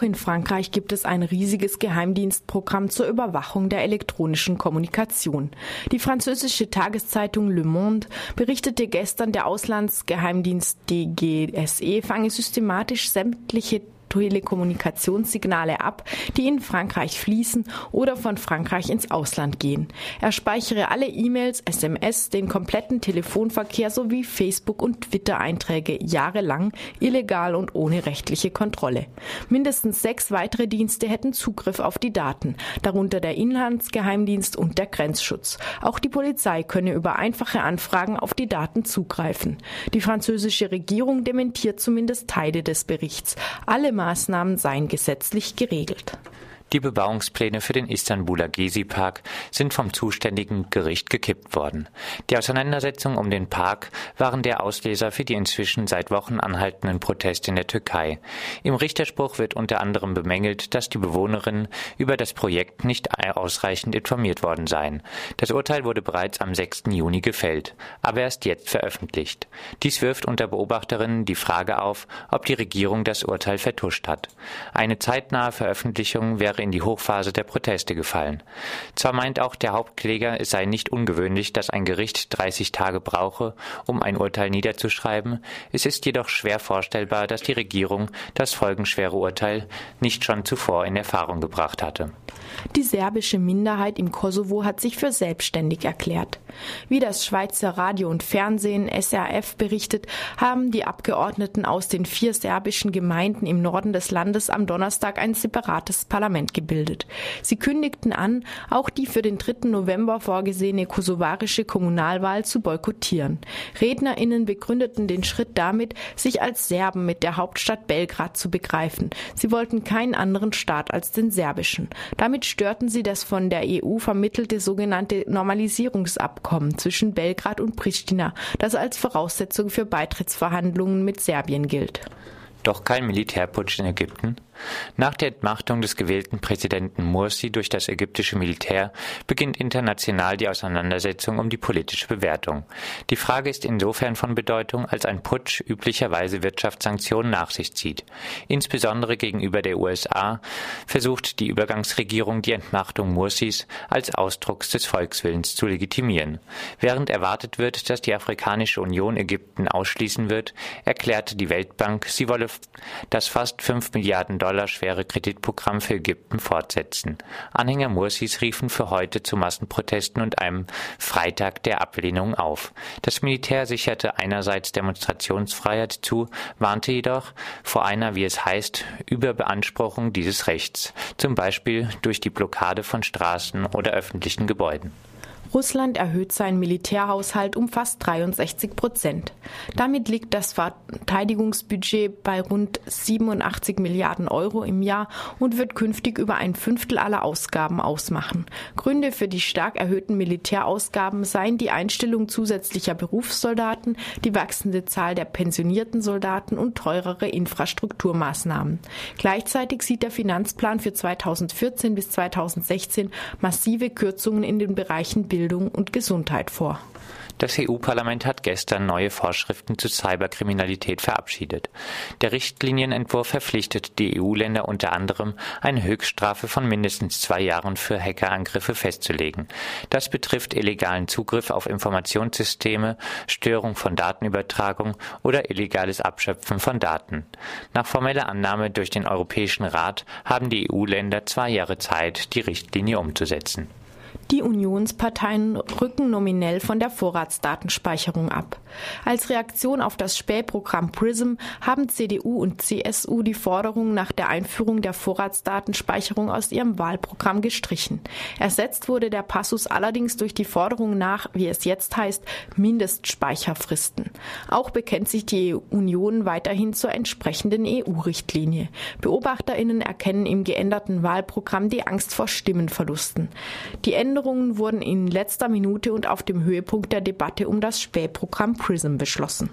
Auch in Frankreich gibt es ein riesiges Geheimdienstprogramm zur Überwachung der elektronischen Kommunikation. Die französische Tageszeitung Le Monde berichtete gestern, der Auslandsgeheimdienst DGSE fange systematisch sämtliche Telekommunikationssignale ab, die in Frankreich fließen oder von Frankreich ins Ausland gehen. Er speichere alle E-Mails, SMS, den kompletten Telefonverkehr sowie Facebook- und Twitter-Einträge jahrelang illegal und ohne rechtliche Kontrolle. Mindestens sechs weitere Dienste hätten Zugriff auf die Daten, darunter der Inlandsgeheimdienst und der Grenzschutz. Auch die Polizei könne über einfache Anfragen auf die Daten zugreifen. Die französische Regierung dementiert zumindest Teile des Berichts. Alle Maßnahmen seien gesetzlich geregelt. Die Bebauungspläne für den Istanbuler Gezi-Park sind vom zuständigen Gericht gekippt worden. Die Auseinandersetzungen um den Park waren der Auslöser für die inzwischen seit Wochen anhaltenden Proteste in der Türkei. Im Richterspruch wird unter anderem bemängelt, dass die Bewohnerinnen über das Projekt nicht ausreichend informiert worden seien. Das Urteil wurde bereits am 6. Juni gefällt, aber erst jetzt veröffentlicht. Dies wirft unter Beobachterinnen die Frage auf, ob die Regierung das Urteil vertuscht hat. Eine zeitnahe Veröffentlichung wäre in die Hochphase der Proteste gefallen. Zwar meint auch der Hauptkläger, es sei nicht ungewöhnlich, dass ein Gericht 30 Tage brauche, um ein Urteil niederzuschreiben, es ist jedoch schwer vorstellbar, dass die Regierung das folgenschwere Urteil nicht schon zuvor in Erfahrung gebracht hatte. Die serbische Minderheit im Kosovo hat sich für selbstständig erklärt. Wie das Schweizer Radio und Fernsehen SRF berichtet, haben die Abgeordneten aus den vier serbischen Gemeinden im Norden des Landes am Donnerstag ein separates Parlament gebildet. Sie kündigten an, auch die für den 3. November vorgesehene kosovarische Kommunalwahl zu boykottieren. Rednerinnen begründeten den Schritt damit, sich als Serben mit der Hauptstadt Belgrad zu begreifen. Sie wollten keinen anderen Staat als den serbischen. Damit störten sie das von der EU vermittelte sogenannte Normalisierungsabkommen zwischen Belgrad und Pristina, das als Voraussetzung für Beitrittsverhandlungen mit Serbien gilt. Doch kein Militärputsch in Ägypten? Nach der Entmachtung des gewählten Präsidenten Mursi durch das ägyptische Militär beginnt international die Auseinandersetzung um die politische Bewertung. Die Frage ist insofern von Bedeutung, als ein Putsch üblicherweise Wirtschaftssanktionen nach sich zieht. Insbesondere gegenüber der USA versucht die Übergangsregierung die Entmachtung Mursis als Ausdruck des Volkswillens zu legitimieren. Während erwartet wird, dass die Afrikanische Union Ägypten ausschließen wird, erklärte die Weltbank, sie wolle das fast 5 Milliarden Dollar Dollar schwere Kreditprogramm für Ägypten fortsetzen. Anhänger Mursis riefen für heute zu Massenprotesten und einem Freitag der Ablehnung auf. Das Militär sicherte einerseits Demonstrationsfreiheit zu, warnte jedoch vor einer, wie es heißt, Überbeanspruchung dieses Rechts, zum Beispiel durch die Blockade von Straßen oder öffentlichen Gebäuden. Russland erhöht seinen Militärhaushalt um fast 63 Prozent. Damit liegt das Verteidigungsbudget bei rund 87 Milliarden Euro im Jahr und wird künftig über ein Fünftel aller Ausgaben ausmachen. Gründe für die stark erhöhten Militärausgaben seien die Einstellung zusätzlicher Berufssoldaten, die wachsende Zahl der pensionierten Soldaten und teurere Infrastrukturmaßnahmen. Gleichzeitig sieht der Finanzplan für 2014 bis 2016 massive Kürzungen in den Bereichen Bildung Bildung und Gesundheit vor. Das EU-Parlament hat gestern neue Vorschriften zu Cyberkriminalität verabschiedet. Der Richtlinienentwurf verpflichtet die EU-Länder unter anderem, eine Höchststrafe von mindestens zwei Jahren für Hackerangriffe festzulegen. Das betrifft illegalen Zugriff auf Informationssysteme, Störung von Datenübertragung oder illegales Abschöpfen von Daten. Nach formeller Annahme durch den Europäischen Rat haben die EU-Länder zwei Jahre Zeit, die Richtlinie umzusetzen. Die Unionsparteien rücken nominell von der Vorratsdatenspeicherung ab. Als Reaktion auf das Spähprogramm PRISM haben CDU und CSU die Forderung nach der Einführung der Vorratsdatenspeicherung aus ihrem Wahlprogramm gestrichen. Ersetzt wurde der Passus allerdings durch die Forderung nach, wie es jetzt heißt, Mindestspeicherfristen. Auch bekennt sich die Union weiterhin zur entsprechenden EU-Richtlinie. Beobachterinnen erkennen im geänderten Wahlprogramm die Angst vor Stimmenverlusten. Die Änderungen wurden in letzter Minute und auf dem Höhepunkt der Debatte um das Spähprogramm PRISM beschlossen.